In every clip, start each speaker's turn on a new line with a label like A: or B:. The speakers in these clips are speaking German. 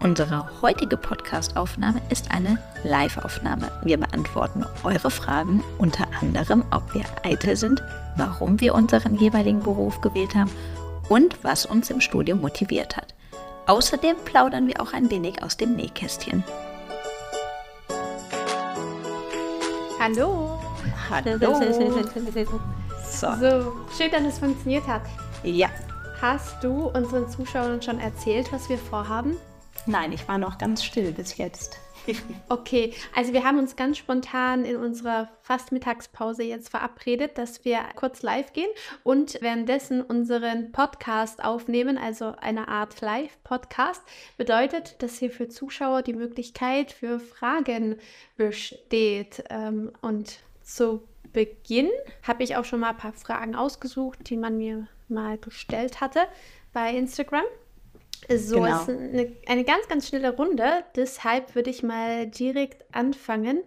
A: Unsere heutige Podcast-Aufnahme ist eine Live-Aufnahme. Wir beantworten eure Fragen, unter anderem, ob wir eitel sind, warum wir unseren jeweiligen Beruf gewählt haben und was uns im Studium motiviert hat. Außerdem plaudern wir auch ein wenig aus dem Nähkästchen.
B: Hallo.
A: Hallo.
B: So. so, schön, dass es funktioniert hat.
A: Ja.
B: Hast du unseren Zuschauern schon erzählt, was wir vorhaben?
A: Nein, ich war noch ganz still bis jetzt.
B: okay, also wir haben uns ganz spontan in unserer fast Mittagspause jetzt verabredet, dass wir kurz live gehen und währenddessen unseren Podcast aufnehmen, also eine Art Live-Podcast. Bedeutet, dass hier für Zuschauer die Möglichkeit für Fragen besteht. Ähm, und zu Beginn habe ich auch schon mal ein paar Fragen ausgesucht, die man mir mal gestellt hatte bei Instagram. So genau. ist eine, eine ganz, ganz schnelle Runde. Deshalb würde ich mal direkt anfangen.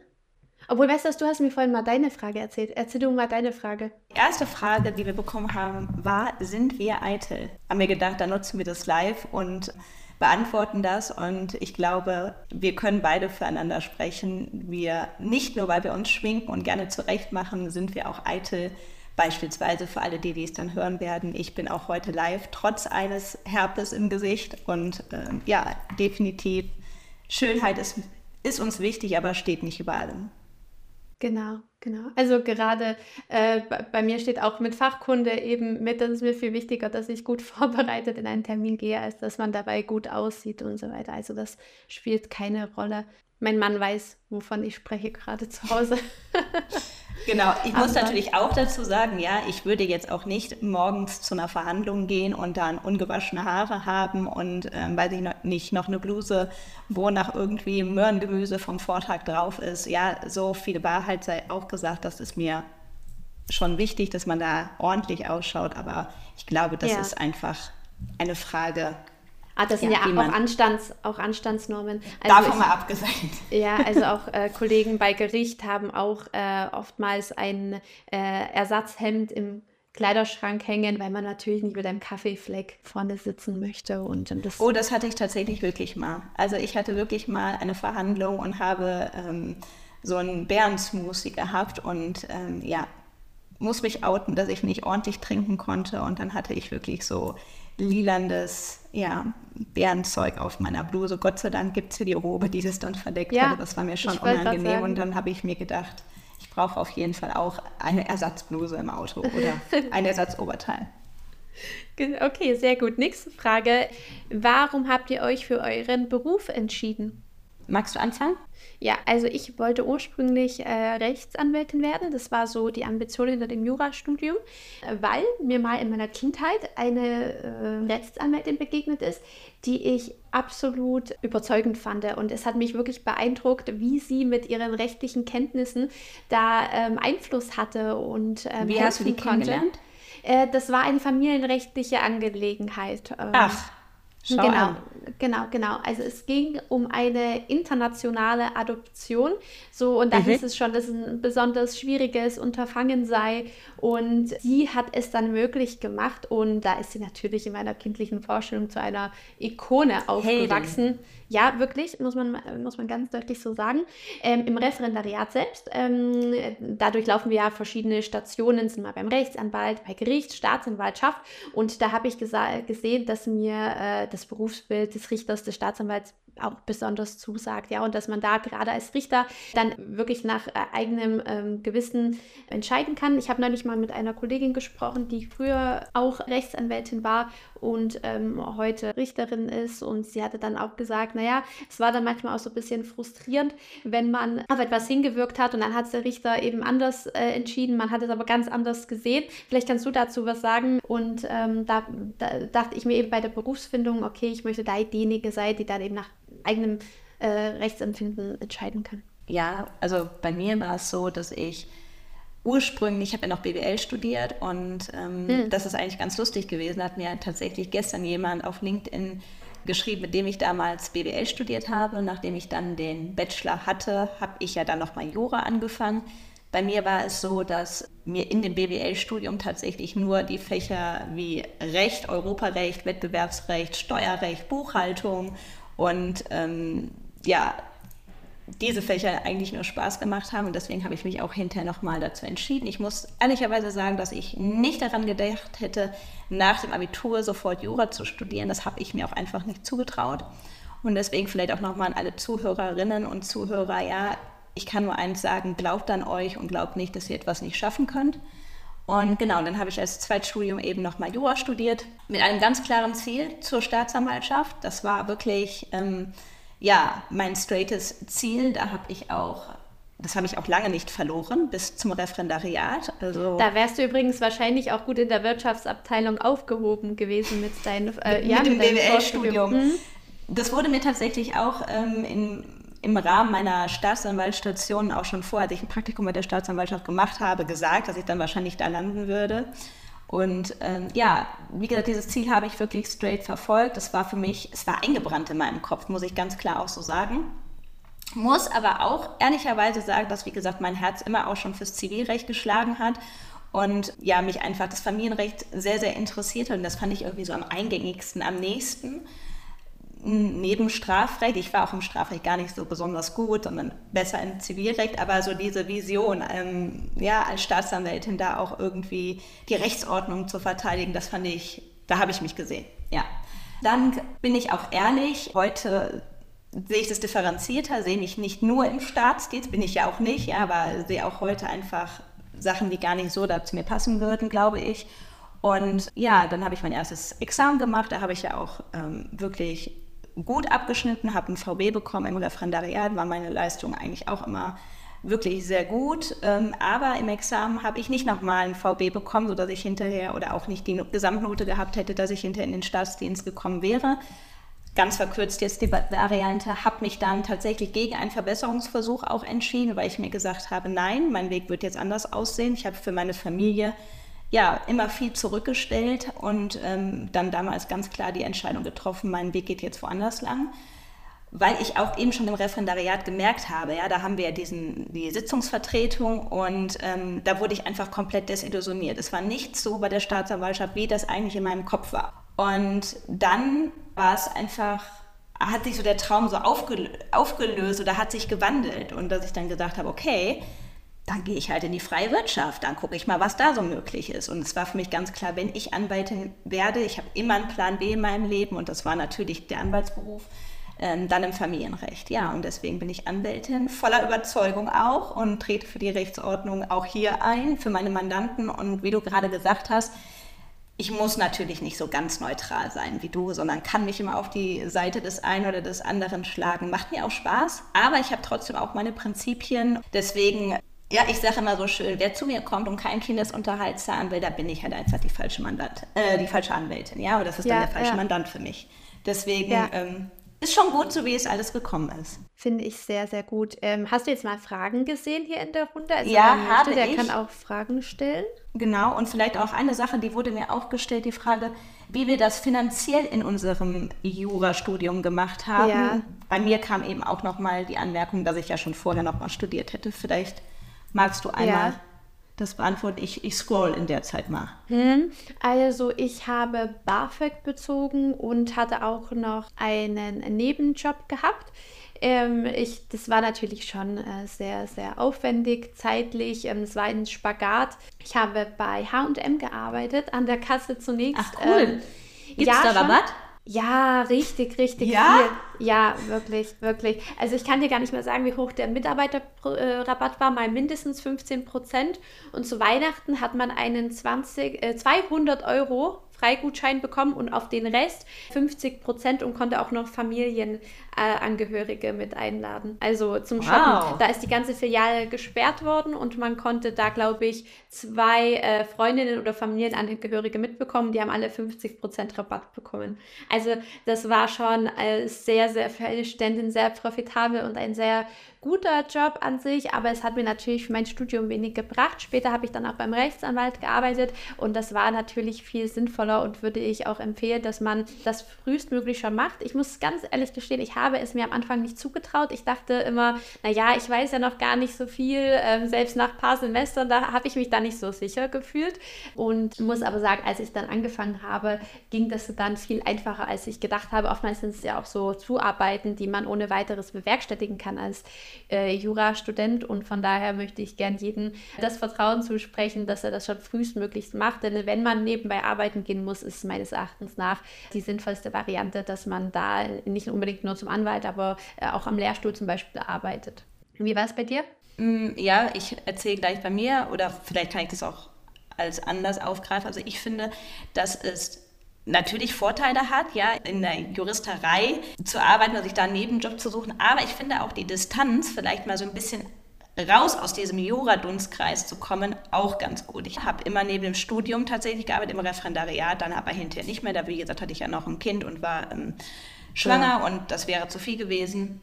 B: Obwohl, weißt du, du hast mir vorhin mal deine Frage erzählt. Erzähl du mal deine Frage.
A: Die erste Frage, die wir bekommen haben, war, sind wir eitel? Haben wir gedacht, da nutzen wir das live und beantworten das. Und ich glaube, wir können beide füreinander sprechen. Wir, nicht nur, weil wir uns schminken und gerne zurecht machen, sind wir auch eitel Beispielsweise für alle, die, die es dann hören werden, ich bin auch heute live, trotz eines Herpes im Gesicht. Und äh, ja, definitiv, Schönheit ist, ist uns wichtig, aber steht nicht über allem.
B: Genau, genau. Also gerade äh, bei mir steht auch mit Fachkunde eben mit, das ist mir viel wichtiger, dass ich gut vorbereitet in einen Termin gehe, als dass man dabei gut aussieht und so weiter. Also das spielt keine Rolle. Mein Mann weiß, wovon ich spreche gerade zu Hause.
A: Genau, ich muss Aber natürlich auch dazu sagen, ja, ich würde jetzt auch nicht morgens zu einer Verhandlung gehen und dann ungewaschene Haare haben und, ähm, weiß ich noch, nicht, noch eine Bluse, wo nach irgendwie Möhrengemüse vom Vortag drauf ist. Ja, so viel Wahrheit sei auch gesagt, das ist mir schon wichtig, dass man da ordentlich ausschaut, aber ich glaube, das ja. ist einfach eine Frage
B: Ah, das sind ja, ja auch, Anstands, auch Anstandsnormen.
A: Also Davon mal abgesehen.
B: Ja, also auch äh, Kollegen bei Gericht haben auch äh, oftmals ein äh, Ersatzhemd im Kleiderschrank hängen, weil man natürlich nicht mit einem Kaffeefleck vorne sitzen möchte. Und
A: das oh, das hatte ich tatsächlich wirklich mal. Also ich hatte wirklich mal eine Verhandlung und habe ähm, so einen Bärensmoothie gehabt und ähm, ja, muss mich outen, dass ich nicht ordentlich trinken konnte. Und dann hatte ich wirklich so lilandes ja, Bärenzeug auf meiner Bluse. Gott sei Dank gibt es hier die Robe, die das dann verdeckt ja, hatte. Das war mir schon unangenehm. Und dann habe ich mir gedacht, ich brauche auf jeden Fall auch eine Ersatzbluse im Auto oder ein Ersatzoberteil.
B: Okay, sehr gut. Nächste Frage. Warum habt ihr euch für euren Beruf entschieden?
A: Magst du anfangen?
B: Ja, also ich wollte ursprünglich äh, Rechtsanwältin werden. Das war so die Ambition hinter dem Jurastudium, weil mir mal in meiner Kindheit eine äh, Rechtsanwältin begegnet ist, die ich absolut überzeugend fand. Und es hat mich wirklich beeindruckt, wie sie mit ihren rechtlichen Kenntnissen da ähm, Einfluss hatte und ähm,
A: wie hast du die kennengelernt?
B: Äh, das war eine familienrechtliche Angelegenheit.
A: Ähm, Ach. Schau
B: genau,
A: an.
B: genau, genau. Also es ging um eine internationale Adoption. So, und da mhm. hieß es schon, dass es ein besonders schwieriges Unterfangen sei. Und sie hat es dann möglich gemacht. Und da ist sie natürlich in meiner kindlichen Vorstellung zu einer Ikone aufgewachsen. Helden. Ja, wirklich, muss man, muss man ganz deutlich so sagen. Ähm, Im Referendariat selbst, ähm, dadurch laufen wir ja verschiedene Stationen, sind mal beim Rechtsanwalt, bei Gericht, Staatsanwaltschaft. Und da habe ich gesehen, dass mir äh, das Berufsbild des Richters, des Staatsanwalts auch besonders zusagt, ja, und dass man da gerade als Richter dann wirklich nach äh, eigenem ähm, Gewissen entscheiden kann. Ich habe neulich mal mit einer Kollegin gesprochen, die früher auch Rechtsanwältin war und ähm, heute Richterin ist und sie hatte dann auch gesagt, naja, es war dann manchmal auch so ein bisschen frustrierend, wenn man auf etwas hingewirkt hat und dann hat der Richter eben anders äh, entschieden, man hat es aber ganz anders gesehen. Vielleicht kannst du dazu was sagen und ähm, da, da dachte ich mir eben bei der Berufsfindung, okay, ich möchte da diejenige sein, die dann eben nach eigenem äh, Rechtsempfinden entscheiden kann.
A: Ja, also bei mir war es so, dass ich ursprünglich, ich habe ja noch BWL studiert und ähm, hm. das ist eigentlich ganz lustig gewesen, hat mir tatsächlich gestern jemand auf LinkedIn geschrieben, mit dem ich damals BWL studiert habe. Und nachdem ich dann den Bachelor hatte, habe ich ja dann noch mal Jura angefangen. Bei mir war es so, dass mir in dem BWL-Studium tatsächlich nur die Fächer wie Recht, Europarecht, Wettbewerbsrecht, Steuerrecht, Buchhaltung Und ähm, ja, diese Fächer eigentlich nur Spaß gemacht haben und deswegen habe ich mich auch hinterher nochmal dazu entschieden. Ich muss ehrlicherweise sagen, dass ich nicht daran gedacht hätte, nach dem Abitur sofort Jura zu studieren. Das habe ich mir auch einfach nicht zugetraut. Und deswegen vielleicht auch nochmal an alle Zuhörerinnen und Zuhörer, ja, ich kann nur eins sagen, glaubt an euch und glaubt nicht, dass ihr etwas nicht schaffen könnt. Und genau, dann habe ich als Zweitstudium eben nochmal Jura studiert, mit einem ganz klaren Ziel zur Staatsanwaltschaft. Das war wirklich ähm, ja, mein straightes Ziel. Da habe ich auch das habe ich auch lange nicht verloren, bis zum Referendariat.
B: Also da wärst du übrigens wahrscheinlich auch gut in der Wirtschaftsabteilung aufgehoben gewesen mit, dein,
A: äh, ja, mit dem BWL-Studium. Mhm. Das wurde mir tatsächlich auch ähm, in, im Rahmen meiner Staatsanwaltsstation auch schon vor, als ich ein Praktikum bei der Staatsanwaltschaft gemacht habe, gesagt, dass ich dann wahrscheinlich da landen würde. Und ähm, ja, wie gesagt, dieses Ziel habe ich wirklich straight verfolgt. Das war für mich, es war eingebrannt in meinem Kopf, muss ich ganz klar auch so sagen. Muss aber auch ehrlicherweise sagen, dass, wie gesagt, mein Herz immer auch schon fürs Zivilrecht geschlagen hat und ja, mich einfach das Familienrecht sehr, sehr interessiert. Und das fand ich irgendwie so am eingängigsten, am nächsten neben Strafrecht, ich war auch im Strafrecht gar nicht so besonders gut, sondern besser im Zivilrecht, aber so diese Vision, ähm, ja, als Staatsanwältin da auch irgendwie die Rechtsordnung zu verteidigen, das fand ich, da habe ich mich gesehen, ja. Dann bin ich auch ehrlich, heute sehe ich das differenzierter, sehe ich nicht nur im Staatsdienst, bin ich ja auch nicht, aber sehe auch heute einfach Sachen, die gar nicht so da zu mir passen würden, glaube ich. Und ja, dann habe ich mein erstes Examen gemacht. Da habe ich ja auch ähm, wirklich gut abgeschnitten, habe ein VB bekommen im Referendariat, war meine Leistung eigentlich auch immer wirklich sehr gut. Ähm, aber im Examen habe ich nicht nochmal ein VB bekommen, sodass ich hinterher oder auch nicht die Gesamtnote gehabt hätte, dass ich hinterher in den Staatsdienst gekommen wäre. Ganz verkürzt jetzt die Variante, habe mich dann tatsächlich gegen einen Verbesserungsversuch auch entschieden, weil ich mir gesagt habe, nein, mein Weg wird jetzt anders aussehen. Ich habe für meine Familie ja, immer viel zurückgestellt und ähm, dann damals ganz klar die Entscheidung getroffen, mein Weg geht jetzt woanders lang. Weil ich auch eben schon im Referendariat gemerkt habe, ja, da haben wir ja diesen, die Sitzungsvertretung und ähm, da wurde ich einfach komplett desillusioniert. Es war nicht so bei der Staatsanwaltschaft, wie das eigentlich in meinem Kopf war. Und dann war es einfach, hat sich so der Traum so aufgelöst oder hat sich gewandelt und dass ich dann gedacht habe, okay, dann gehe ich halt in die freie Wirtschaft, dann gucke ich mal, was da so möglich ist. Und es war für mich ganz klar, wenn ich Anwältin werde, ich habe immer einen Plan B in meinem Leben und das war natürlich der Anwaltsberuf, ähm, dann im Familienrecht. Ja, und deswegen bin ich Anwältin, voller Überzeugung auch und trete für die Rechtsordnung auch hier ein, für meine Mandanten. Und wie du gerade gesagt hast, ich muss natürlich nicht so ganz neutral sein wie du, sondern kann mich immer auf die Seite des einen oder des anderen schlagen. Macht mir auch Spaß, aber ich habe trotzdem auch meine Prinzipien. Deswegen ja, ich sage immer so schön, wer zu mir kommt und keinen Kindesunterhalt zahlen will, da bin ich halt einfach die falsche Mandant, äh, die falsche Anwältin, ja, und das ist ja, dann der falsche ja. Mandant für mich. Deswegen ja. ähm, ist schon gut, so wie es alles gekommen ist.
B: Finde ich sehr, sehr gut. Ähm, hast du jetzt mal Fragen gesehen hier in der Runde?
A: Also ja, habe
B: der
A: ich.
B: kann auch Fragen stellen.
A: Genau, und vielleicht auch eine Sache, die wurde mir auch gestellt, die Frage, wie wir das finanziell in unserem Jurastudium gemacht haben. Ja. Bei mir kam eben auch nochmal die Anmerkung, dass ich ja schon vorher nochmal studiert hätte. Vielleicht Magst du einmal ja. das beantworten? Ich, ich scroll in der Zeit mal.
B: Hm. Also ich habe BAföG bezogen und hatte auch noch einen Nebenjob gehabt. Ähm, ich, das war natürlich schon äh, sehr, sehr aufwendig, zeitlich. Ähm, es war ein Spagat. Ich habe bei HM gearbeitet, an der Kasse zunächst.
A: Ach cool. Ähm, Gibt es ja, da Rabatt?
B: Ja, richtig, richtig ja? viel. Ja, wirklich, wirklich. Also ich kann dir gar nicht mehr sagen, wie hoch der Mitarbeiterrabatt war, mal mindestens 15 Prozent. Und zu Weihnachten hat man einen 20, äh, 200 Euro Freigutschein bekommen und auf den Rest 50 Prozent und konnte auch noch Familienangehörige äh, mit einladen. Also zum Shoppen. Da ist die ganze Filiale gesperrt worden und man konnte da, glaube ich, zwei äh, Freundinnen oder Familienangehörige mitbekommen. Die haben alle 50 Prozent Rabatt bekommen. Also das war schon äh, sehr, sehr für eine Ständin sehr profitabel und ein sehr guter Job an sich, aber es hat mir natürlich für mein Studium wenig gebracht. Später habe ich dann auch beim Rechtsanwalt gearbeitet und das war natürlich viel sinnvoller und würde ich auch empfehlen, dass man das frühestmöglich schon macht. Ich muss ganz ehrlich gestehen, ich habe es mir am Anfang nicht zugetraut. Ich dachte immer, naja, ich weiß ja noch gar nicht so viel. Ähm, selbst nach ein paar Semestern, da habe ich mich da nicht so sicher gefühlt. Und muss aber sagen, als ich dann angefangen habe, ging das dann viel einfacher, als ich gedacht habe. Oftmals sind es ja auch so Zuarbeiten, die man ohne weiteres bewerkstelligen kann als äh, Jurastudent. Und von daher möchte ich gern jedem das Vertrauen zusprechen, dass er das schon frühestmöglichst macht. Denn wenn man nebenbei arbeiten gehen muss, ist meines Erachtens nach die sinnvollste Variante, dass man da nicht unbedingt nur zum Anwalt, aber äh, auch am Lehrstuhl zum Beispiel arbeitet. Wie war es bei dir?
A: Mm, ja, ich erzähle gleich bei mir oder vielleicht kann ich das auch als anders aufgreifen. Also ich finde, dass es natürlich Vorteile hat, ja, in der Juristerei zu arbeiten oder sich da einen Nebenjob zu suchen. Aber ich finde auch die Distanz, vielleicht mal so ein bisschen raus aus diesem Jura-Dunstkreis zu kommen, auch ganz gut. Ich habe immer neben dem Studium tatsächlich gearbeitet, im Referendariat, dann aber hinterher nicht mehr. Da, wie gesagt, hatte ich ja noch ein Kind und war ähm, schwanger ja. und das wäre zu viel gewesen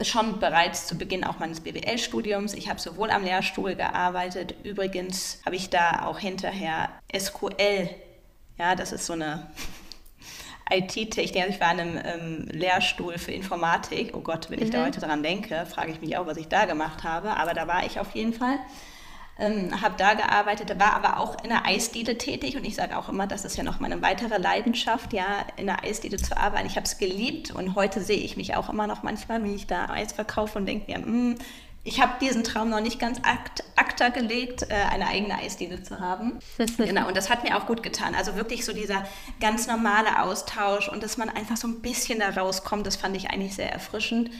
A: schon bereits zu Beginn auch meines BWL-Studiums. Ich habe sowohl am Lehrstuhl gearbeitet, übrigens habe ich da auch hinterher SQL, ja, das ist so eine IT-Technik. Also ich war an einem ähm, Lehrstuhl für Informatik. Oh Gott, wenn ich da mhm. heute dran denke, frage ich mich auch, was ich da gemacht habe. Aber da war ich auf jeden Fall ähm, habe da gearbeitet, war aber auch in der Eisdiele tätig und ich sage auch immer, das ist ja noch meine weitere Leidenschaft, ja, in der Eisdiele zu arbeiten. Ich habe es geliebt und heute sehe ich mich auch immer noch manchmal, wie ich da Eis verkaufe und denke mir, hm, ich habe diesen Traum noch nicht ganz akt, akta gelegt, äh, eine eigene Eisdiele zu haben. genau, und das hat mir auch gut getan. Also wirklich so dieser ganz normale Austausch und dass man einfach so ein bisschen da rauskommt, das fand ich eigentlich sehr erfrischend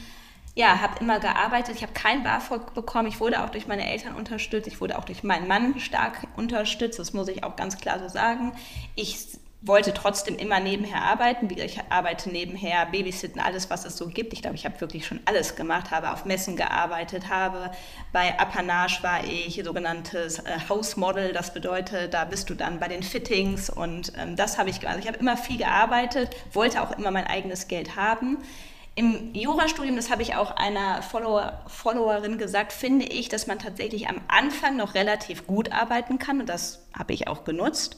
A: ja, habe immer gearbeitet. Ich habe kein BAföG bekommen. Ich wurde auch durch meine Eltern unterstützt. Ich wurde auch durch meinen Mann stark unterstützt. Das muss ich auch ganz klar so sagen. Ich wollte trotzdem immer nebenher arbeiten. Ich arbeite nebenher, Babysitten, alles, was es so gibt. Ich glaube, ich habe wirklich schon alles gemacht, habe auf Messen gearbeitet, habe bei Apanage war ich sogenanntes äh, House Model. Das bedeutet, da bist du dann bei den Fittings und ähm, das habe ich gemacht. Also ich habe immer viel gearbeitet, wollte auch immer mein eigenes Geld haben. Im Jurastudium, das habe ich auch einer Follower, Followerin gesagt, finde ich, dass man tatsächlich am Anfang noch relativ gut arbeiten kann und das habe ich auch genutzt.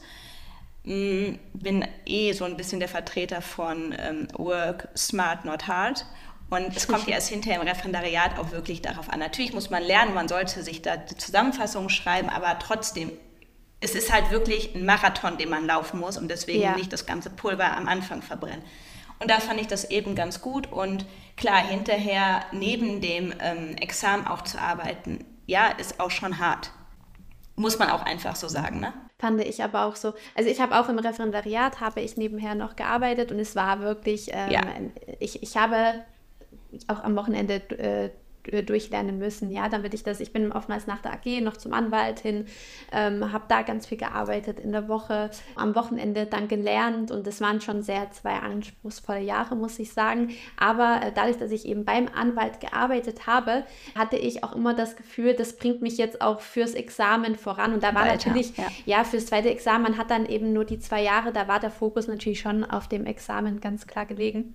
A: Hm, bin eh so ein bisschen der Vertreter von ähm, Work Smart, Not Hard. Und es kommt ja erst hinterher im Referendariat auch wirklich darauf an. Natürlich muss man lernen, man sollte sich da die Zusammenfassungen schreiben, aber trotzdem, es ist halt wirklich ein Marathon, den man laufen muss und deswegen ja. nicht das ganze Pulver am Anfang verbrennen. Und da fand ich das eben ganz gut. Und klar, hinterher neben dem ähm, Examen auch zu arbeiten, ja, ist auch schon hart. Muss man auch einfach so sagen, ne?
B: Fand ich aber auch so. Also ich habe auch im Referendariat, habe ich nebenher noch gearbeitet und es war wirklich, ähm, ja. ich, ich habe auch am Wochenende äh, durchlernen müssen. Ja, damit ich das, ich bin oftmals nach der AG noch zum Anwalt hin, ähm, habe da ganz viel gearbeitet in der Woche, am Wochenende dann gelernt und es waren schon sehr zwei anspruchsvolle Jahre, muss ich sagen. Aber äh, dadurch, dass ich eben beim Anwalt gearbeitet habe, hatte ich auch immer das Gefühl, das bringt mich jetzt auch fürs Examen voran. Und da war Weiter, natürlich, ja. ja, fürs zweite Examen, man hat dann eben nur die zwei Jahre, da war der Fokus natürlich schon auf dem Examen ganz klar gelegen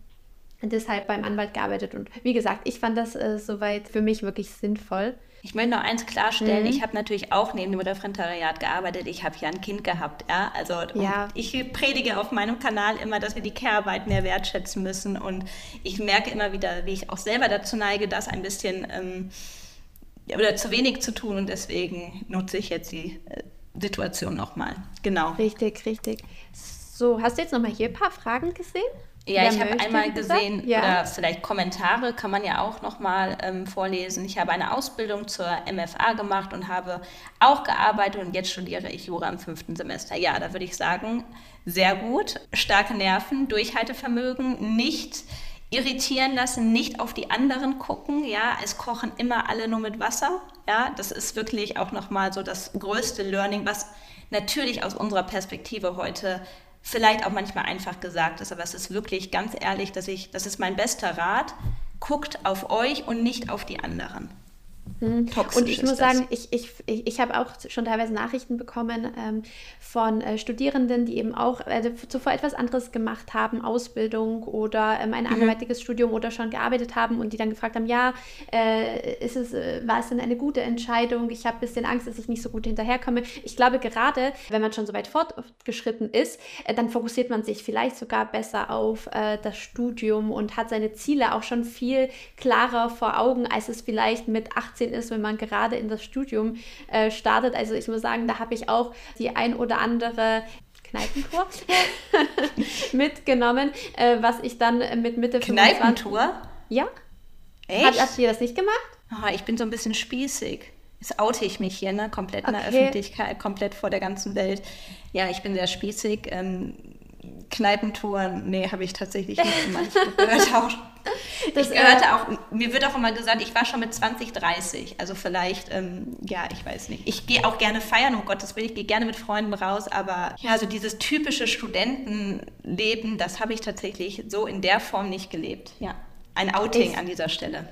B: deshalb beim Anwalt gearbeitet. Und wie gesagt, ich fand das äh, soweit für mich wirklich sinnvoll.
A: Ich möchte noch eins klarstellen, mhm. ich habe natürlich auch neben dem Referendariat gearbeitet. Ich habe ja ein Kind gehabt. Ja? Also ja. ich predige auf meinem Kanal immer, dass wir die Care-Arbeit mehr wertschätzen müssen. Und ich merke immer wieder, wie ich auch selber dazu neige, das ein bisschen ähm, oder zu wenig zu tun. Und deswegen nutze ich jetzt die äh, Situation nochmal. Genau.
B: Richtig, richtig. So, hast du jetzt nochmal hier ein paar Fragen gesehen?
A: Ja, Wer ich habe einmal gesehen, ja. oder vielleicht Kommentare kann man ja auch nochmal ähm, vorlesen. Ich habe eine Ausbildung zur MFA gemacht und habe auch gearbeitet und jetzt studiere ich Jura im fünften Semester. Ja, da würde ich sagen, sehr gut. Starke Nerven, Durchhaltevermögen, nicht irritieren lassen, nicht auf die anderen gucken. Ja, es kochen immer alle nur mit Wasser. Ja, das ist wirklich auch nochmal so das größte Learning, was natürlich aus unserer Perspektive heute vielleicht auch manchmal einfach gesagt ist, aber es ist wirklich ganz ehrlich, dass ich, das ist mein bester Rat, guckt auf euch und nicht auf die anderen.
B: Mhm. Und ich muss sagen, ich, ich, ich, ich habe auch schon teilweise Nachrichten bekommen ähm, von äh, Studierenden, die eben auch äh, zuvor etwas anderes gemacht haben, Ausbildung oder ähm, ein mhm. anderweitiges Studium oder schon gearbeitet haben und die dann gefragt haben, ja, äh, ist es, äh, war es denn eine gute Entscheidung? Ich habe ein bisschen Angst, dass ich nicht so gut hinterherkomme. Ich glaube, gerade wenn man schon so weit fortgeschritten ist, äh, dann fokussiert man sich vielleicht sogar besser auf äh, das Studium und hat seine Ziele auch schon viel klarer vor Augen, als es vielleicht mit 18 ist, wenn man gerade in das Studium äh, startet. Also ich muss sagen, da habe ich auch die ein oder andere Kneipentour mitgenommen, äh, was ich dann mit Mitte
A: Kneipentour?
B: Ja.
A: Echt? Hat,
B: habt ihr das nicht gemacht?
A: Oh, ich bin so ein bisschen spießig. Jetzt oute ich mich hier, ne? Komplett in der Öffentlichkeit, komplett vor der ganzen Welt. Ja, ich bin sehr spießig. Ähm, Kneipentouren, nee, habe ich tatsächlich nicht gemacht. Ich gehört auch, das, ich gehörte äh, auch, mir wird auch immer gesagt, ich war schon mit 20, 30. Also vielleicht, ähm, ja, ich weiß nicht. Ich gehe auch gerne feiern, um Gottes Willen, ich gehe gerne mit Freunden raus, aber ja, so dieses typische Studentenleben, das habe ich tatsächlich so in der Form nicht gelebt. Ja, ein Outing ich, an dieser Stelle.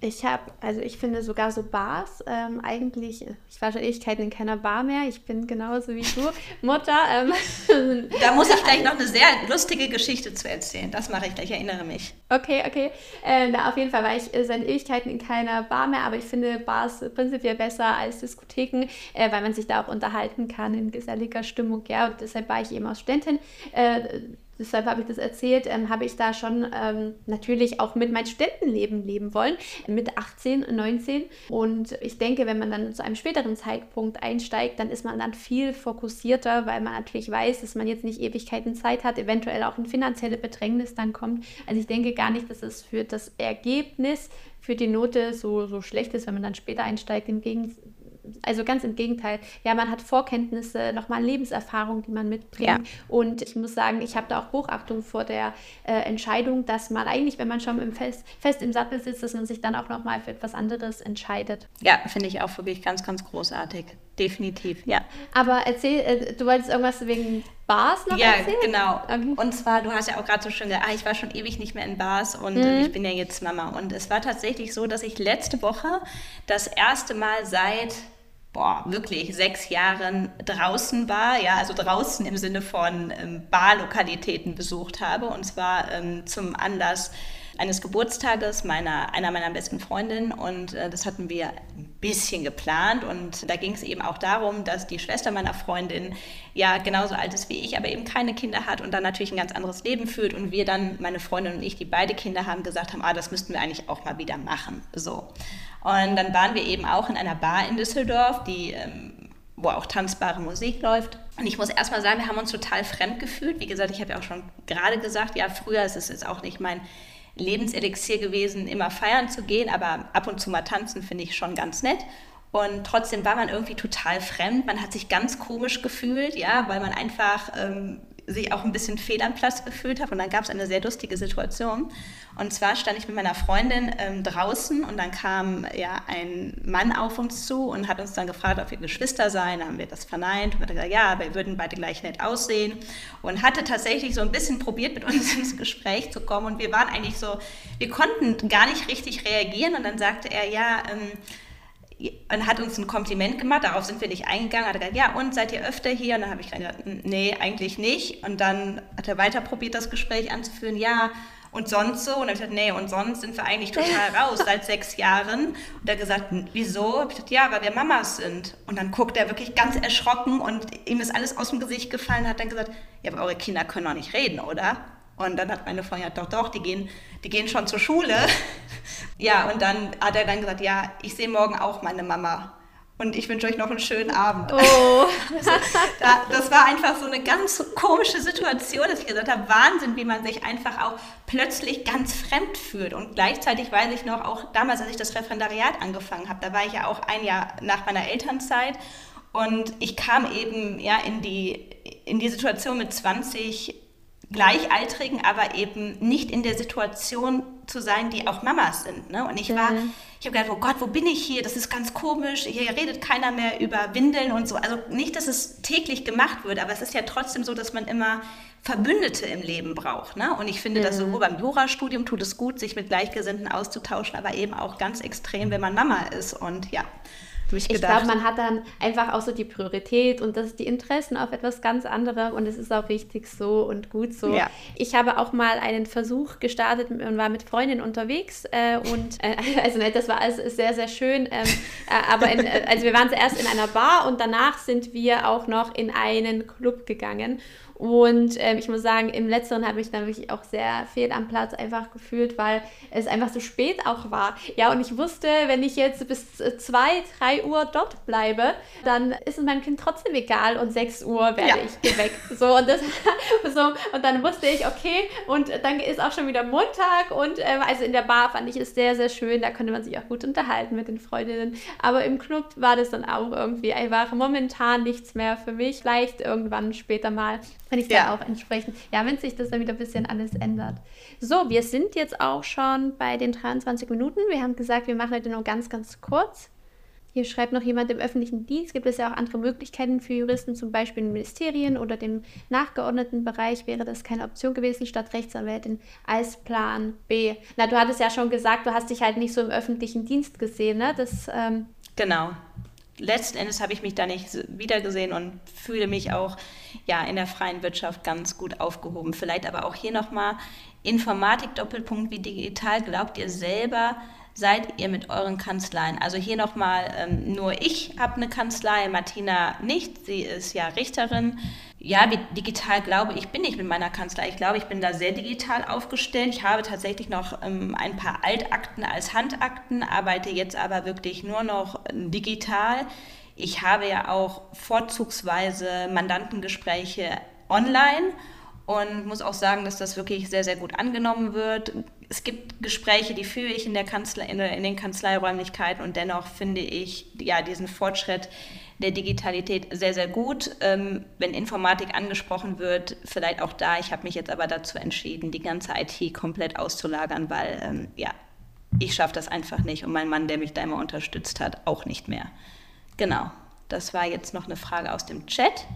B: Ich habe, also ich finde sogar so Bars ähm, eigentlich, ich war schon Ewigkeiten in keiner Bar mehr, ich bin genauso wie du, Mutter. Ähm,
A: da muss ich gleich noch eine sehr lustige Geschichte zu erzählen, das mache ich gleich, ich erinnere mich.
B: Okay, okay. Äh, da auf jeden Fall war ich äh, seit Ewigkeiten in keiner Bar mehr, aber ich finde Bars prinzipiell besser als Diskotheken, äh, weil man sich da auch unterhalten kann in geselliger Stimmung, ja, und deshalb war ich eben als Studentin äh, deshalb habe ich das erzählt, ähm, habe ich da schon ähm, natürlich auch mit meinem Studentenleben leben wollen, mit 18, 19. Und ich denke, wenn man dann zu einem späteren Zeitpunkt einsteigt, dann ist man dann viel fokussierter, weil man natürlich weiß, dass man jetzt nicht Ewigkeiten Zeit hat, eventuell auch in finanzielle Bedrängnis dann kommt. Also ich denke gar nicht, dass es für das Ergebnis, für die Note so, so schlecht ist, wenn man dann später einsteigt. Im Gegenteil also ganz im Gegenteil. Ja, man hat Vorkenntnisse, nochmal Lebenserfahrung, die man mitbringt. Ja. Und ich muss sagen, ich habe da auch Hochachtung vor der äh, Entscheidung, dass man eigentlich, wenn man schon im Fest, fest im Sattel sitzt, dass man sich dann auch nochmal für etwas anderes entscheidet.
A: Ja, finde ich auch wirklich ganz, ganz großartig. Definitiv, ja.
B: Aber erzähl, äh, du wolltest irgendwas wegen Bars noch
A: ja,
B: erzählen?
A: Ja, genau. Okay. Und zwar, du hast ja auch gerade so schön gesagt, ah, ich war schon ewig nicht mehr in Bars und mhm. ich bin ja jetzt Mama. Und es war tatsächlich so, dass ich letzte Woche das erste Mal seit boah, wirklich sechs Jahren draußen war, ja, also draußen im Sinne von ähm, Barlokalitäten besucht habe. Und zwar ähm, zum Anlass eines Geburtstages meiner, einer meiner besten Freundinnen und äh, das hatten wir ein bisschen geplant und da ging es eben auch darum, dass die Schwester meiner Freundin ja genauso alt ist wie ich, aber eben keine Kinder hat und dann natürlich ein ganz anderes Leben führt und wir dann, meine Freundin und ich, die beide Kinder haben, gesagt haben, ah, das müssten wir eigentlich auch mal wieder machen, so. Und dann waren wir eben auch in einer Bar in Düsseldorf, die, ähm, wo auch tanzbare Musik läuft. Und ich muss erstmal sagen, wir haben uns total fremd gefühlt. Wie gesagt, ich habe ja auch schon gerade gesagt, ja, früher ist es jetzt auch nicht mein Lebenselixier gewesen, immer feiern zu gehen, aber ab und zu mal tanzen finde ich schon ganz nett. Und trotzdem war man irgendwie total fremd. Man hat sich ganz komisch gefühlt, ja, weil man einfach ähm, sich auch ein bisschen fehl am Platz gefühlt habe. Und dann gab es eine sehr lustige Situation. Und zwar stand ich mit meiner Freundin ähm, draußen und dann kam ja ein Mann auf uns zu und hat uns dann gefragt, ob wir Geschwister seien. Dann haben wir das verneint und hat gesagt, ja, wir würden beide gleich nett aussehen. Und hatte tatsächlich so ein bisschen probiert, mit uns ins Gespräch zu kommen. Und wir waren eigentlich so, wir konnten gar nicht richtig reagieren. Und dann sagte er, ja, ähm, und hat uns ein Kompliment gemacht, darauf sind wir nicht eingegangen, hat er gesagt, ja, und seid ihr öfter hier? Und dann habe ich gesagt, nee, eigentlich nicht. Und dann hat er weiter probiert, das Gespräch anzuführen, ja, und sonst so? Und dann habe ich gesagt, nee, und sonst sind wir eigentlich total raus seit sechs Jahren. Und er hat gesagt, wieso? Hab ich gesagt, ja, weil wir Mamas sind. Und dann guckt er wirklich ganz erschrocken und ihm ist alles aus dem Gesicht gefallen, hat dann gesagt, ja, aber eure Kinder können doch nicht reden, oder? Und dann hat meine Freundin gesagt, doch, doch, die gehen, die gehen schon zur Schule. ja, und dann hat er dann gesagt, ja, ich sehe morgen auch meine Mama. Und ich wünsche euch noch einen schönen Abend. Oh. also, da, das war einfach so eine ganz komische Situation, dass ich gesagt habe, Wahnsinn, wie man sich einfach auch plötzlich ganz fremd fühlt. Und gleichzeitig weiß ich noch, auch damals, als ich das Referendariat angefangen habe, da war ich ja auch ein Jahr nach meiner Elternzeit. Und ich kam eben ja in die, in die Situation mit 20 Gleichaltrigen, aber eben nicht in der Situation zu sein, die auch Mamas sind. Ne? Und ich war, ich habe gedacht, oh Gott, wo bin ich hier? Das ist ganz komisch. Hier redet keiner mehr über Windeln und so. Also nicht, dass es täglich gemacht wird, aber es ist ja trotzdem so, dass man immer Verbündete im Leben braucht. Ne? Und ich finde, mhm. dass sowohl beim Jurastudium tut es gut, sich mit Gleichgesinnten auszutauschen, aber eben auch ganz extrem, wenn man Mama ist. Und ja,
B: ich glaube, man hat dann einfach auch so die Priorität und das die Interessen auf etwas ganz anderem und es ist auch richtig so und gut so. Ja. Ich habe auch mal einen Versuch gestartet und war mit Freundinnen unterwegs äh, und äh, also das war alles sehr, sehr schön. Ähm, äh, aber in, äh, also wir waren zuerst in einer Bar und danach sind wir auch noch in einen Club gegangen. Und ähm, ich muss sagen, im letzteren habe ich dann wirklich auch sehr fehl am Platz einfach gefühlt, weil es einfach so spät auch war. Ja, und ich wusste, wenn ich jetzt bis 2, 3 Uhr dort bleibe, dann ist es meinem Kind trotzdem egal und 6 Uhr werde ja. ich geweckt. So und, das, so, und dann wusste ich, okay, und dann ist auch schon wieder Montag und ähm, also in der Bar fand ich es sehr, sehr schön. Da konnte man sich auch gut unterhalten mit den Freundinnen. Aber im Club war das dann auch irgendwie einfach momentan nichts mehr für mich. Vielleicht irgendwann später mal wenn ich ja. da auch entsprechend, ja, wenn sich das dann wieder ein bisschen alles ändert. So, wir sind jetzt auch schon bei den 23 Minuten. Wir haben gesagt, wir machen heute nur ganz, ganz kurz. Hier schreibt noch jemand, im öffentlichen Dienst gibt es ja auch andere Möglichkeiten für Juristen, zum Beispiel in Ministerien oder dem nachgeordneten Bereich wäre das keine Option gewesen, statt Rechtsanwältin als Plan B. Na, du hattest ja schon gesagt, du hast dich halt nicht so im öffentlichen Dienst gesehen, ne? Das, ähm
A: genau letzten Endes habe ich mich da nicht wiedergesehen und fühle mich auch ja, in der freien Wirtschaft ganz gut aufgehoben. Vielleicht aber auch hier nochmal Informatik, Doppelpunkt wie digital. Glaubt ihr selber, seid ihr mit euren Kanzleien? Also hier nochmal, ähm, nur ich habe eine Kanzlei, Martina nicht. Sie ist ja Richterin. Ja, wie digital glaube ich, bin ich mit meiner Kanzlei. Ich glaube, ich bin da sehr digital aufgestellt. Ich habe tatsächlich noch ähm, ein paar Altakten als Handakten, arbeite jetzt aber wirklich nur noch digital. Ich habe ja auch vorzugsweise Mandantengespräche online und muss auch sagen, dass das wirklich sehr, sehr gut angenommen wird. Es gibt Gespräche, die führe ich in, der Kanzlei, in, in den Kanzleiräumlichkeiten und dennoch finde ich ja diesen Fortschritt der Digitalität sehr, sehr gut. Ähm, wenn Informatik angesprochen wird, vielleicht auch da. Ich habe mich jetzt aber dazu entschieden, die ganze IT komplett auszulagern, weil ähm, ja, ich schaffe das einfach nicht und mein Mann, der mich da immer unterstützt hat, auch nicht mehr. Genau, das war jetzt noch eine Frage aus dem Chat.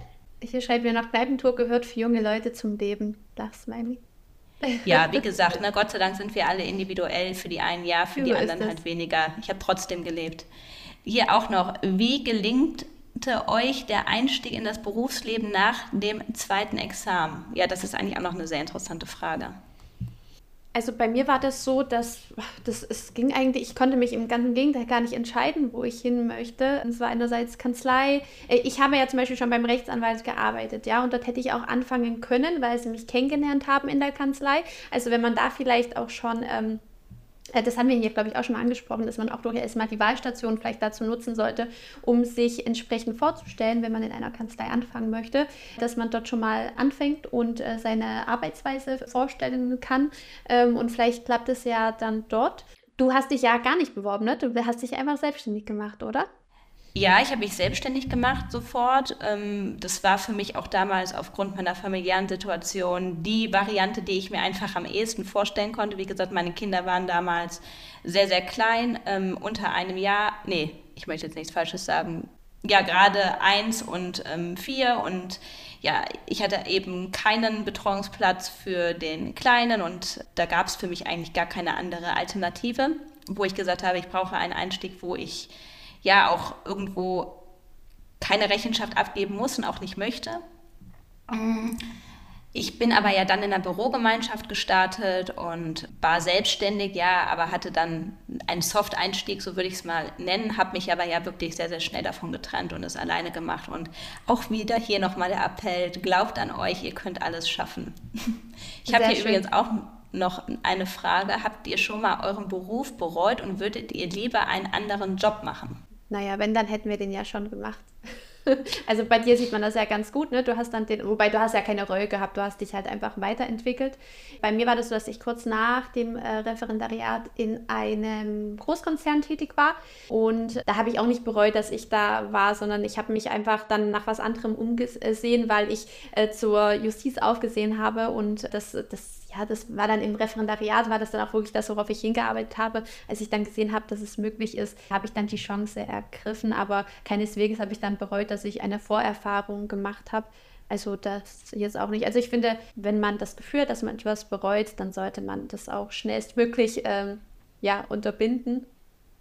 B: Hier schreibt mir noch, Kneipentour gehört für junge Leute zum Leben. Das meine ich.
A: Ja, wie gesagt, ne, Gott sei Dank sind wir alle individuell. Für die einen ja, für die anderen halt weniger. Ich habe trotzdem gelebt. Hier auch noch, wie gelingt euch der Einstieg in das Berufsleben nach dem zweiten Examen? Ja, das ist eigentlich auch noch eine sehr interessante Frage.
B: Also bei mir war das so, dass das, es ging eigentlich, ich konnte mich im ganzen Gegenteil gar nicht entscheiden, wo ich hin möchte. Es war einerseits Kanzlei. Äh, ich habe ja zum Beispiel schon beim Rechtsanwalt gearbeitet, ja, und dort hätte ich auch anfangen können, weil sie mich kennengelernt haben in der Kanzlei. Also wenn man da vielleicht auch schon ähm, äh, das haben wir hier, glaube ich, auch schon mal angesprochen, dass man auch durchaus mal die Wahlstation vielleicht dazu nutzen sollte, um sich entsprechend vorzustellen, wenn man in einer Kanzlei anfangen möchte, dass man dort schon mal anfängt und äh, seine Arbeitsweise vorstellen kann. Ähm, und vielleicht klappt es ja dann dort. Du hast dich ja gar nicht beworben, ne? Du hast dich einfach selbstständig gemacht, oder?
A: Ja, ich habe mich selbstständig gemacht sofort. Ähm, das war für mich auch damals aufgrund meiner familiären Situation die Variante, die ich mir einfach am ehesten vorstellen konnte. Wie gesagt, meine Kinder waren damals sehr, sehr klein, ähm, unter einem Jahr. Nee, ich möchte jetzt nichts Falsches sagen. Ja, gerade eins und ähm, vier und ja, ich hatte eben keinen Betreuungsplatz für den Kleinen und da gab es für mich eigentlich gar keine andere Alternative, wo ich gesagt habe, ich brauche einen Einstieg, wo ich ja auch irgendwo keine Rechenschaft abgeben muss und auch nicht möchte. Ich bin aber ja dann in einer Bürogemeinschaft gestartet und war selbstständig, ja, aber hatte dann einen Soft-Einstieg, so würde ich es mal nennen, habe mich aber ja wirklich sehr, sehr schnell davon getrennt und es alleine gemacht. Und auch wieder hier nochmal der Appell, glaubt an euch, ihr könnt alles schaffen. Ich habe hier schön. übrigens auch noch eine Frage. Habt ihr schon mal euren Beruf bereut und würdet ihr lieber einen anderen Job machen?
B: Naja, wenn, dann hätten wir den ja schon gemacht. also bei dir sieht man das ja ganz gut, ne? Du hast dann den, wobei du hast ja keine Reue gehabt, du hast dich halt einfach weiterentwickelt. Bei mir war das so, dass ich kurz nach dem äh, Referendariat in einem Großkonzern tätig war. Und da habe ich auch nicht bereut, dass ich da war, sondern ich habe mich einfach dann nach was anderem umgesehen, weil ich äh, zur Justiz aufgesehen habe und das, das ja, das war dann im Referendariat, war das dann auch wirklich das, worauf ich hingearbeitet habe. Als ich dann gesehen habe, dass es möglich ist, habe ich dann die Chance ergriffen, aber keineswegs habe ich dann bereut, dass ich eine Vorerfahrung gemacht habe. Also das jetzt auch nicht. Also ich finde, wenn man das Gefühl hat, dass man etwas bereut, dann sollte man das auch schnellstmöglich ähm, ja, unterbinden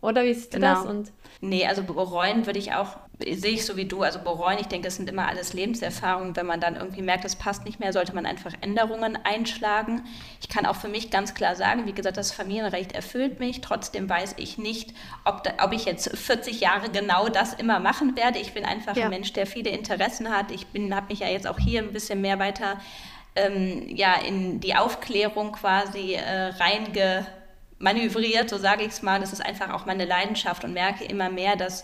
B: oder wie siehst du genau. das? Und
A: nee, also bereuen würde ich auch, sehe ich so wie du, also bereuen, ich denke, es sind immer alles Lebenserfahrungen. Wenn man dann irgendwie merkt, es passt nicht mehr, sollte man einfach Änderungen einschlagen. Ich kann auch für mich ganz klar sagen, wie gesagt, das Familienrecht erfüllt mich. Trotzdem weiß ich nicht, ob, da, ob ich jetzt 40 Jahre genau das immer machen werde. Ich bin einfach ja. ein Mensch, der viele Interessen hat. Ich habe mich ja jetzt auch hier ein bisschen mehr weiter ähm, ja, in die Aufklärung quasi äh, reinge manövriert, so sage ich es mal. Das ist einfach auch meine Leidenschaft und merke immer mehr, dass,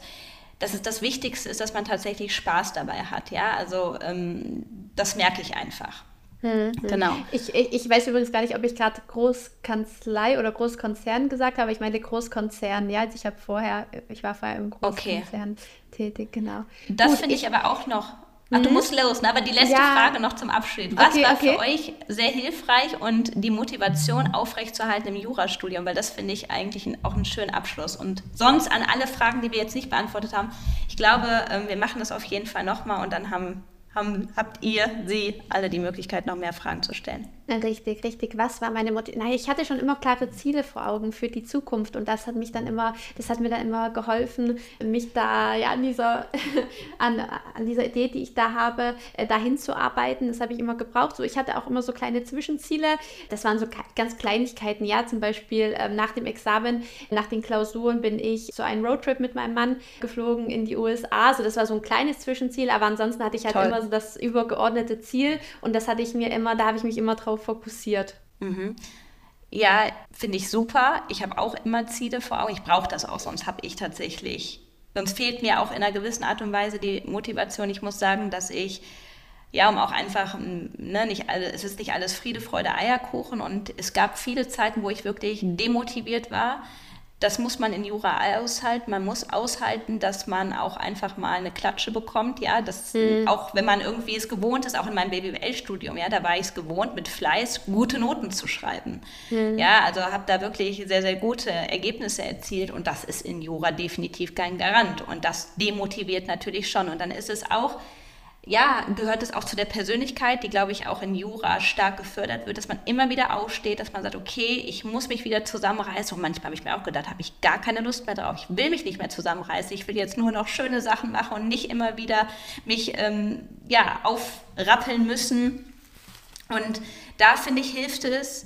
A: dass es das Wichtigste ist, dass man tatsächlich Spaß dabei hat. Ja, also ähm, das merke ich einfach.
B: Hm, genau. Ich, ich, ich, weiß übrigens gar nicht, ob ich gerade Großkanzlei oder Großkonzern gesagt habe. Ich meine Großkonzern, ja. Also ich habe vorher, ich war vorher im Großkonzern okay. tätig, genau.
A: Das finde ich, ich aber auch noch Ach, du mhm. musst los, ne? aber die letzte ja. Frage noch zum Abschied. Was okay, war okay. für euch sehr hilfreich und die Motivation aufrechtzuerhalten im Jurastudium? Weil das finde ich eigentlich auch einen schönen Abschluss. Und sonst an alle Fragen, die wir jetzt nicht beantwortet haben, ich glaube, ähm, wir machen das auf jeden Fall nochmal und dann haben haben, habt ihr, sie, alle die Möglichkeit, noch mehr Fragen zu stellen.
B: Richtig, richtig. Was war meine Motivation? Naja, ich hatte schon immer klare Ziele vor Augen für die Zukunft und das hat mich dann immer, das hat mir dann immer geholfen, mich da ja an dieser, an, an dieser Idee, die ich da habe, äh, dahin zu arbeiten. Das habe ich immer gebraucht. So, ich hatte auch immer so kleine Zwischenziele. Das waren so ganz Kleinigkeiten. Ja, zum Beispiel ähm, nach dem Examen, nach den Klausuren bin ich so einen Roadtrip mit meinem Mann geflogen in die USA. So, das war so ein kleines Zwischenziel, aber ansonsten hatte ich halt Toll. immer so das übergeordnete Ziel und das hatte ich mir immer, da habe ich mich immer drauf fokussiert.
A: Mhm. Ja, finde ich super. Ich habe auch immer Ziele vor Augen. Ich brauche das auch, sonst habe ich tatsächlich, sonst fehlt mir auch in einer gewissen Art und Weise die Motivation. Ich muss sagen, dass ich ja, um auch einfach, ne, nicht alle, es ist nicht alles Friede, Freude, Eierkuchen und es gab viele Zeiten, wo ich wirklich demotiviert war das muss man in Jura aushalten. Man muss aushalten, dass man auch einfach mal eine Klatsche bekommt. Ja, das, mhm. auch wenn man irgendwie es gewohnt ist, auch in meinem BWL-Studium, ja, da war ich es gewohnt, mit Fleiß gute Noten zu schreiben. Mhm. Ja, also habe da wirklich sehr, sehr gute Ergebnisse erzielt und das ist in Jura definitiv kein Garant. Und das demotiviert natürlich schon. Und dann ist es auch ja, gehört es auch zu der Persönlichkeit, die, glaube ich, auch in Jura stark gefördert wird, dass man immer wieder aufsteht, dass man sagt, okay, ich muss mich wieder zusammenreißen. Und manchmal habe ich mir auch gedacht, habe ich gar keine Lust mehr drauf. Ich will mich nicht mehr zusammenreißen. Ich will jetzt nur noch schöne Sachen machen und nicht immer wieder mich ähm, ja, aufrappeln müssen. Und da, finde ich, hilft es.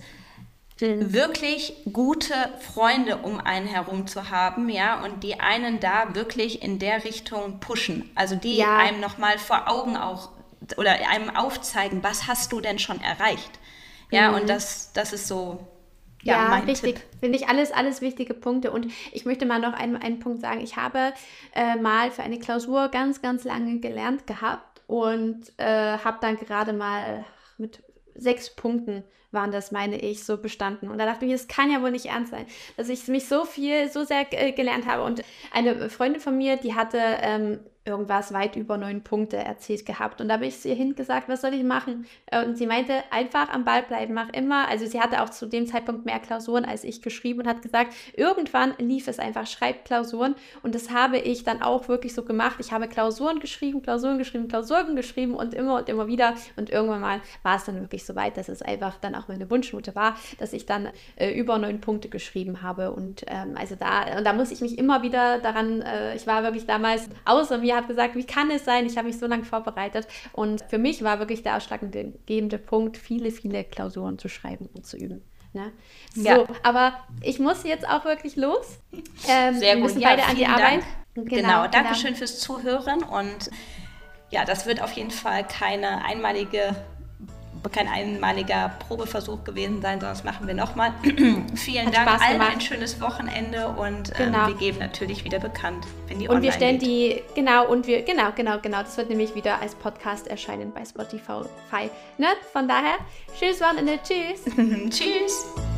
A: Wirklich gute Freunde um einen herum zu haben, ja, und die einen da wirklich in der Richtung pushen. Also die ja. einem nochmal vor Augen auch oder einem aufzeigen, was hast du denn schon erreicht. Ja, mhm. und das, das ist so.
B: Ja, ja richtig. Finde ich alles, alles wichtige Punkte. Und ich möchte mal noch einen, einen Punkt sagen. Ich habe äh, mal für eine Klausur ganz, ganz lange gelernt gehabt und äh, habe dann gerade mal mit sechs Punkten waren das, meine ich, so bestanden. Und da dachte ich, das kann ja wohl nicht ernst sein, dass ich mich so viel, so sehr äh, gelernt habe. Und eine Freundin von mir, die hatte ähm, irgendwas weit über neun Punkte erzählt gehabt. Und da habe ich ihr hingesagt, was soll ich machen? Äh, und sie meinte, einfach am Ball bleiben, mach immer. Also sie hatte auch zu dem Zeitpunkt mehr Klausuren als ich geschrieben und hat gesagt, irgendwann lief es einfach, schreib Klausuren. Und das habe ich dann auch wirklich so gemacht. Ich habe Klausuren geschrieben, Klausuren geschrieben, Klausuren geschrieben und immer und immer wieder. Und irgendwann mal war es dann wirklich so weit, dass es einfach dann auch meine Wunschnote war, dass ich dann äh, über neun Punkte geschrieben habe. Und ähm, also da, und da muss ich mich immer wieder daran, äh, ich war wirklich damals außer mir, habe gesagt, wie kann es sein? Ich habe mich so lange vorbereitet. Und für mich war wirklich der ausschlaggebende Punkt, viele, viele Klausuren zu schreiben und zu üben. Ne? So, ja. aber ich muss jetzt auch wirklich los.
A: Ähm, Sehr gut. Wir müssen ja, beide an die Arbeit. Genau, genau. Dankeschön fürs Zuhören und ja, das wird auf jeden Fall keine einmalige kein einmaliger Probeversuch gewesen sein, sondern das machen wir nochmal. Vielen Hat Dank Spaß allen gemacht. ein schönes Wochenende und ähm, genau. wir geben natürlich wieder bekannt,
B: wenn die Und wir stellen geht. die, genau, und wir, genau, genau, genau, das wird nämlich wieder als Podcast erscheinen bei Spotify. Ne? Von daher, tschüss Wochenende, tschüss.
A: tschüss.